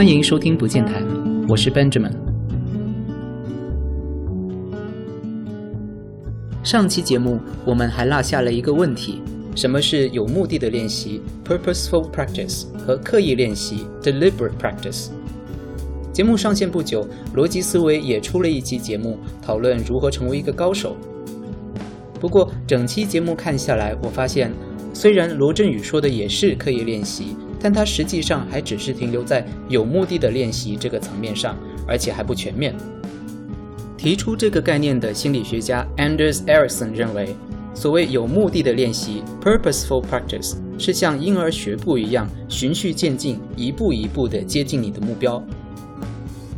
欢迎收听不见谈，我是 Benjamin。上期节目我们还落下了一个问题：什么是有目的的练习 （purposeful practice） 和刻意练习 （deliberate practice）？节目上线不久，逻辑思维也出了一期节目，讨论如何成为一个高手。不过，整期节目看下来，我发现，虽然罗振宇说的也是刻意练习。但它实际上还只是停留在有目的的练习这个层面上，而且还不全面。提出这个概念的心理学家 Anders Ericsson 认为，所谓有目的的练习 （purposeful practice） 是像婴儿学步一样，循序渐进，一步一步地接近你的目标。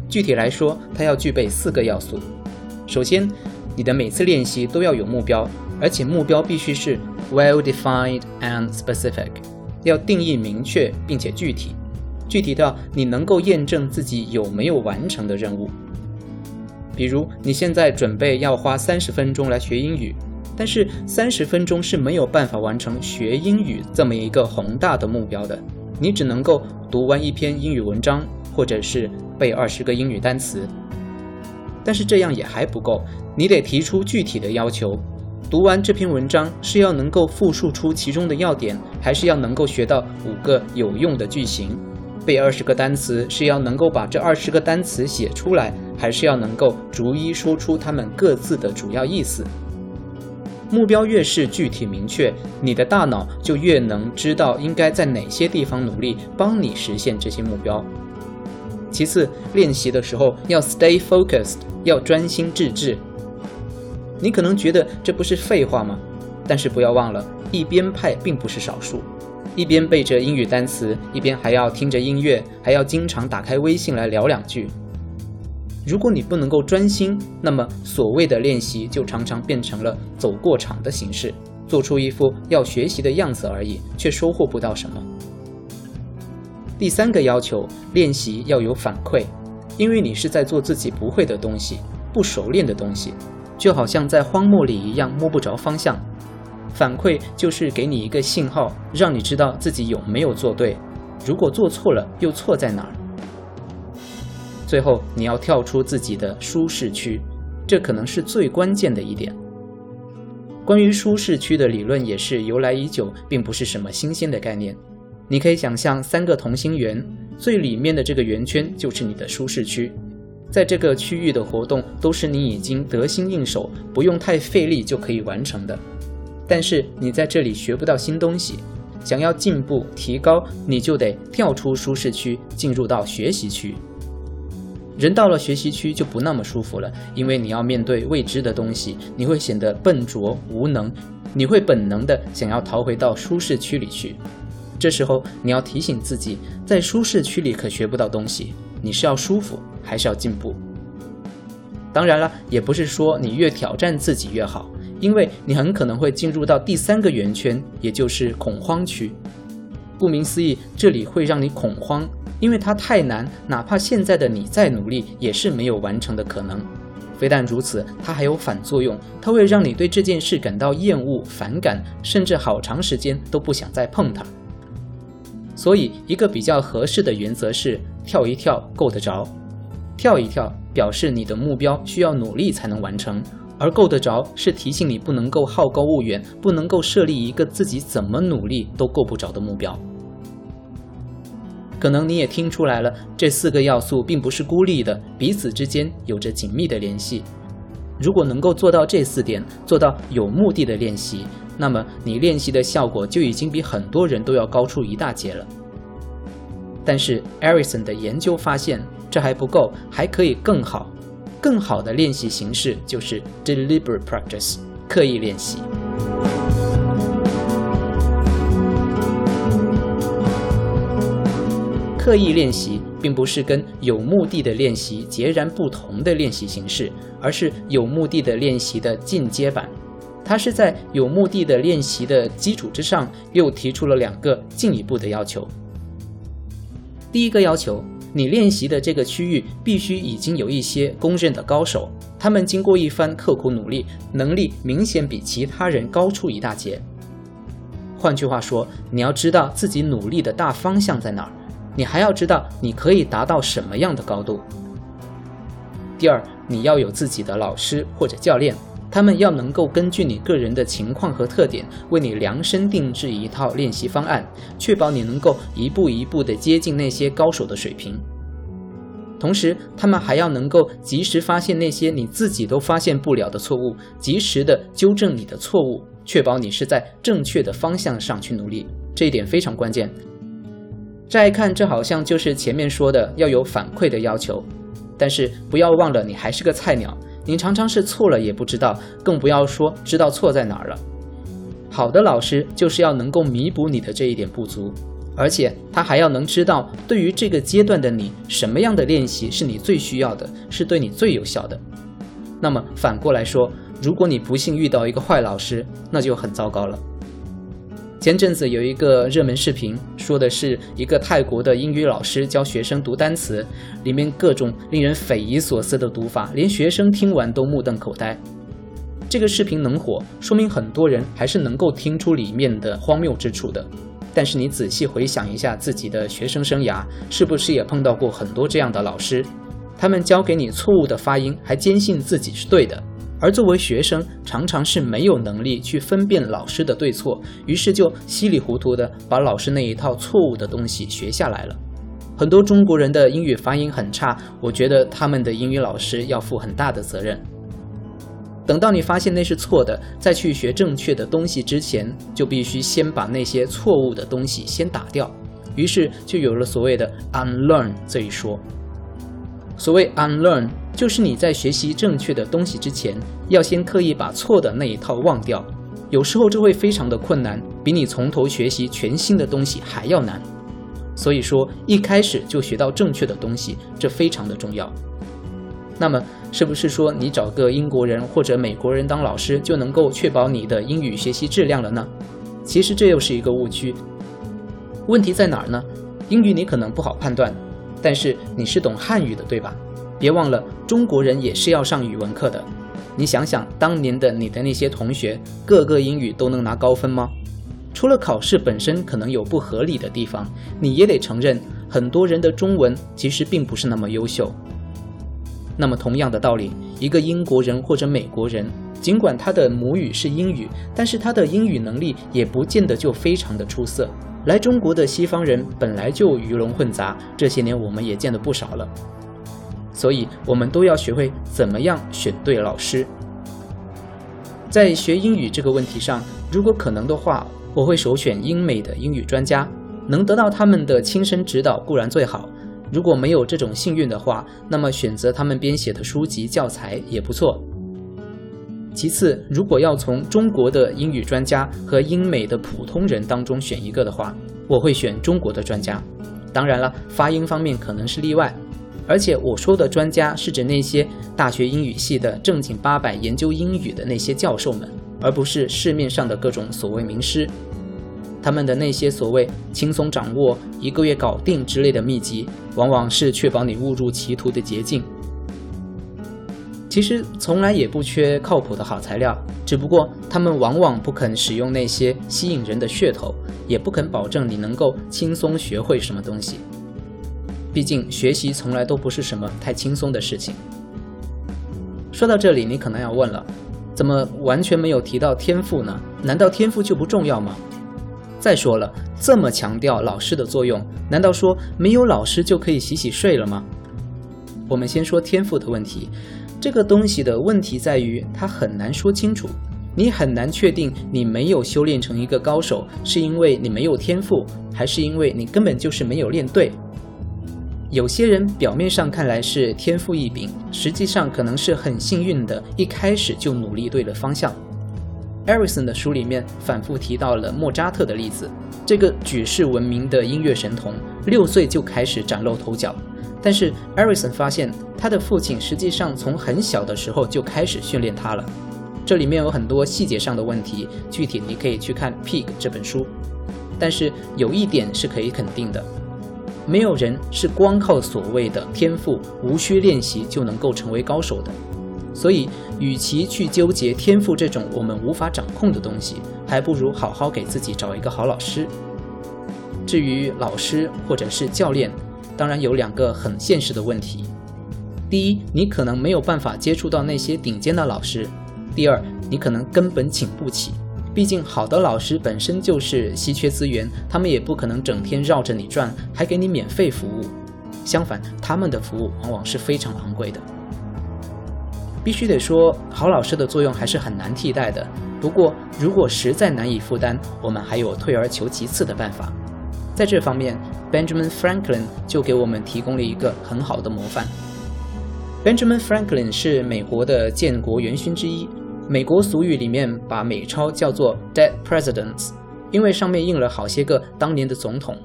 具体来说，它要具备四个要素。首先，你的每次练习都要有目标，而且目标必须是 well-defined and specific。要定义明确并且具体，具体到你能够验证自己有没有完成的任务。比如，你现在准备要花三十分钟来学英语，但是三十分钟是没有办法完成学英语这么一个宏大的目标的。你只能够读完一篇英语文章，或者是背二十个英语单词。但是这样也还不够，你得提出具体的要求。读完这篇文章是要能够复述出其中的要点，还是要能够学到五个有用的句型？背二十个单词是要能够把这二十个单词写出来，还是要能够逐一说出它们各自的主要意思？目标越是具体明确，你的大脑就越能知道应该在哪些地方努力，帮你实现这些目标。其次，练习的时候要 stay focused，要专心致志。你可能觉得这不是废话吗？但是不要忘了，一边派并不是少数，一边背着英语单词，一边还要听着音乐，还要经常打开微信来聊两句。如果你不能够专心，那么所谓的练习就常常变成了走过场的形式，做出一副要学习的样子而已，却收获不到什么。第三个要求，练习要有反馈，因为你是在做自己不会的东西，不熟练的东西。就好像在荒漠里一样摸不着方向，反馈就是给你一个信号，让你知道自己有没有做对，如果做错了又错在哪儿。最后你要跳出自己的舒适区，这可能是最关键的一点。关于舒适区的理论也是由来已久，并不是什么新鲜的概念。你可以想象三个同心圆，最里面的这个圆圈就是你的舒适区。在这个区域的活动都是你已经得心应手，不用太费力就可以完成的。但是你在这里学不到新东西，想要进步提高，你就得跳出舒适区，进入到学习区。人到了学习区就不那么舒服了，因为你要面对未知的东西，你会显得笨拙无能，你会本能的想要逃回到舒适区里去。这时候你要提醒自己，在舒适区里可学不到东西。你是要舒服还是要进步？当然了，也不是说你越挑战自己越好，因为你很可能会进入到第三个圆圈，也就是恐慌区。顾名思义，这里会让你恐慌，因为它太难，哪怕现在的你再努力，也是没有完成的可能。非但如此，它还有反作用，它会让你对这件事感到厌恶、反感，甚至好长时间都不想再碰它。所以，一个比较合适的原则是。跳一跳够得着，跳一跳表示你的目标需要努力才能完成，而够得着是提醒你不能够好高骛远，不能够设立一个自己怎么努力都够不着的目标。可能你也听出来了，这四个要素并不是孤立的，彼此之间有着紧密的联系。如果能够做到这四点，做到有目的的练习，那么你练习的效果就已经比很多人都要高出一大截了。但是 e r i s o n 的研究发现，这还不够，还可以更好。更好的练习形式就是 deliberate practice，刻意练习。刻意练习并不是跟有目的的练习截然不同的练习形式，而是有目的的练习的进阶版。它是在有目的的练习的基础之上，又提出了两个进一步的要求。第一个要求，你练习的这个区域必须已经有一些公认的高手，他们经过一番刻苦努力，能力明显比其他人高出一大截。换句话说，你要知道自己努力的大方向在哪儿，你还要知道你可以达到什么样的高度。第二，你要有自己的老师或者教练，他们要能够根据你个人的情况和特点，为你量身定制一套练习方案，确保你能够一步一步地接近那些高手的水平。同时，他们还要能够及时发现那些你自己都发现不了的错误，及时的纠正你的错误，确保你是在正确的方向上去努力。这一点非常关键。乍一看，这好像就是前面说的要有反馈的要求，但是不要忘了，你还是个菜鸟，你常常是错了也不知道，更不要说知道错在哪儿了。好的老师就是要能够弥补你的这一点不足。而且他还要能知道，对于这个阶段的你，什么样的练习是你最需要的，是对你最有效的。那么反过来说，如果你不幸遇到一个坏老师，那就很糟糕了。前阵子有一个热门视频，说的是一个泰国的英语老师教学生读单词，里面各种令人匪夷所思的读法，连学生听完都目瞪口呆。这个视频能火，说明很多人还是能够听出里面的荒谬之处的。但是你仔细回想一下自己的学生生涯，是不是也碰到过很多这样的老师？他们教给你错误的发音，还坚信自己是对的。而作为学生，常常是没有能力去分辨老师的对错，于是就稀里糊涂的把老师那一套错误的东西学下来了。很多中国人的英语发音很差，我觉得他们的英语老师要负很大的责任。等到你发现那是错的，再去学正确的东西之前，就必须先把那些错误的东西先打掉。于是就有了所谓的 unlearn 这一说。所谓 unlearn，就是你在学习正确的东西之前，要先刻意把错的那一套忘掉。有时候这会非常的困难，比你从头学习全新的东西还要难。所以说，一开始就学到正确的东西，这非常的重要。那么，是不是说你找个英国人或者美国人当老师就能够确保你的英语学习质量了呢？其实这又是一个误区。问题在哪儿呢？英语你可能不好判断，但是你是懂汉语的，对吧？别忘了，中国人也是要上语文课的。你想想，当年的你的那些同学，个个英语都能拿高分吗？除了考试本身可能有不合理的地方，你也得承认，很多人的中文其实并不是那么优秀。那么，同样的道理，一个英国人或者美国人，尽管他的母语是英语，但是他的英语能力也不见得就非常的出色。来中国的西方人本来就鱼龙混杂，这些年我们也见得不少了。所以，我们都要学会怎么样选对老师。在学英语这个问题上，如果可能的话，我会首选英美的英语专家，能得到他们的亲身指导固然最好。如果没有这种幸运的话，那么选择他们编写的书籍教材也不错。其次，如果要从中国的英语专家和英美的普通人当中选一个的话，我会选中国的专家。当然了，发音方面可能是例外。而且我说的专家是指那些大学英语系的正经八百研究英语的那些教授们，而不是市面上的各种所谓名师。他们的那些所谓轻松掌握、一个月搞定之类的秘籍，往往是确保你误入歧途的捷径。其实从来也不缺靠谱的好材料，只不过他们往往不肯使用那些吸引人的噱头，也不肯保证你能够轻松学会什么东西。毕竟学习从来都不是什么太轻松的事情。说到这里，你可能要问了：怎么完全没有提到天赋呢？难道天赋就不重要吗？再说了，这么强调老师的作用，难道说没有老师就可以洗洗睡了吗？我们先说天赋的问题，这个东西的问题在于它很难说清楚，你很难确定你没有修炼成一个高手，是因为你没有天赋，还是因为你根本就是没有练对。有些人表面上看来是天赋异禀，实际上可能是很幸运的，一开始就努力对了方向。艾瑞森的书里面反复提到了莫扎特的例子，这个举世闻名的音乐神童，六岁就开始崭露头角。但是艾瑞森发现，他的父亲实际上从很小的时候就开始训练他了。这里面有很多细节上的问题，具体你可以去看《Pig》这本书。但是有一点是可以肯定的，没有人是光靠所谓的天赋，无需练习就能够成为高手的。所以，与其去纠结天赋这种我们无法掌控的东西，还不如好好给自己找一个好老师。至于老师或者是教练，当然有两个很现实的问题：第一，你可能没有办法接触到那些顶尖的老师；第二，你可能根本请不起。毕竟，好的老师本身就是稀缺资源，他们也不可能整天绕着你转，还给你免费服务。相反，他们的服务往往是非常昂贵的。必须得说，好老师的作用还是很难替代的。不过，如果实在难以负担，我们还有退而求其次的办法。在这方面，Benjamin Franklin 就给我们提供了一个很好的模范。Benjamin Franklin 是美国的建国元勋之一。美国俗语里面把美钞叫做 dead presidents，因为上面印了好些个当年的总统。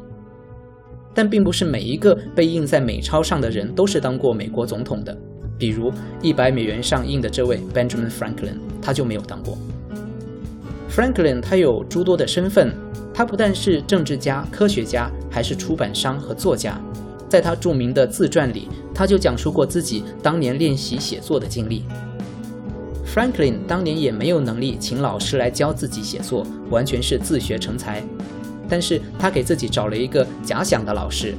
但并不是每一个被印在美钞上的人都是当过美国总统的。比如一百美元上印的这位 Benjamin Franklin，他就没有当过。Franklin 他有诸多的身份，他不但是政治家、科学家，还是出版商和作家。在他著名的自传里，他就讲述过自己当年练习写作的经历。Franklin 当年也没有能力请老师来教自己写作，完全是自学成才。但是他给自己找了一个假想的老师。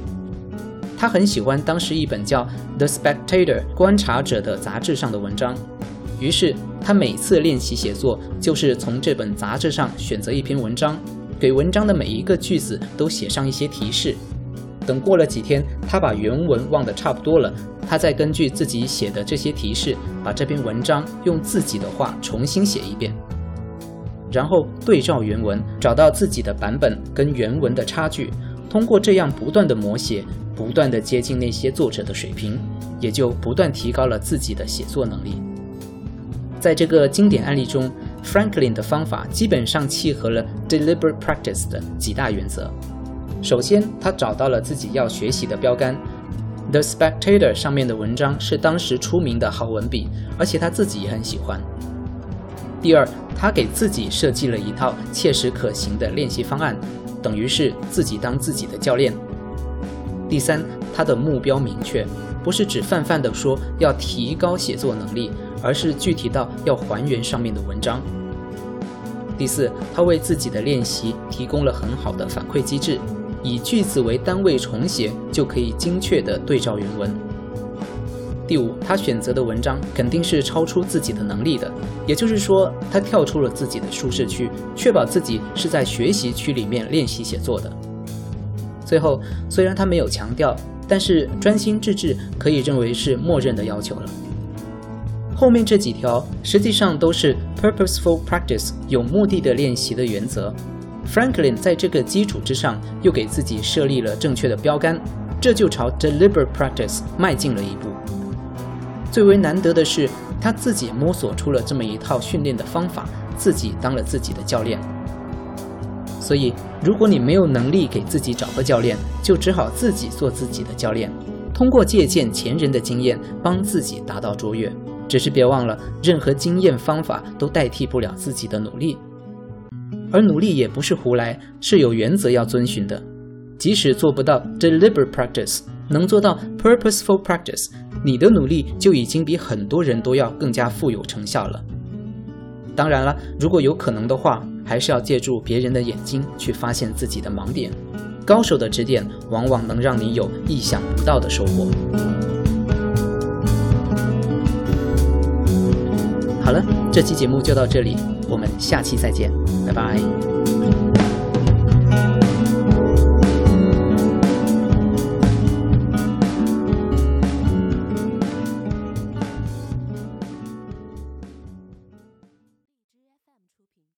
他很喜欢当时一本叫《The Spectator》观察者的杂志上的文章，于是他每次练习写作，就是从这本杂志上选择一篇文章，给文章的每一个句子都写上一些提示。等过了几天，他把原文忘得差不多了。他再根据自己写的这些提示，把这篇文章用自己的话重新写一遍，然后对照原文，找到自己的版本跟原文的差距。通过这样不断的摹写，不断的接近那些作者的水平，也就不断提高了自己的写作能力。在这个经典案例中，Franklin 的方法基本上契合了 deliberate practice 的几大原则。首先，他找到了自己要学习的标杆。The Spectator 上面的文章是当时出名的好文笔，而且他自己也很喜欢。第二，他给自己设计了一套切实可行的练习方案，等于是自己当自己的教练。第三，他的目标明确，不是只泛泛的说要提高写作能力，而是具体到要还原上面的文章。第四，他为自己的练习提供了很好的反馈机制。以句子为单位重写，就可以精确地对照原文。第五，他选择的文章肯定是超出自己的能力的，也就是说，他跳出了自己的舒适区，确保自己是在学习区里面练习写作的。最后，虽然他没有强调，但是专心致志可以认为是默认的要求了。后面这几条实际上都是 purposeful practice 有目的的练习的原则。Franklin 在这个基础之上，又给自己设立了正确的标杆，这就朝 deliberate practice 迈进了一步。最为难得的是，他自己摸索出了这么一套训练的方法，自己当了自己的教练。所以，如果你没有能力给自己找个教练，就只好自己做自己的教练，通过借鉴前人的经验，帮自己达到卓越。只是别忘了，任何经验方法都代替不了自己的努力。而努力也不是胡来，是有原则要遵循的。即使做不到 deliberate practice，能做到 purposeful practice，你的努力就已经比很多人都要更加富有成效了。当然了，如果有可能的话，还是要借助别人的眼睛去发现自己的盲点。高手的指点往往能让你有意想不到的收获。好了，这期节目就到这里，我们下期再见，拜拜。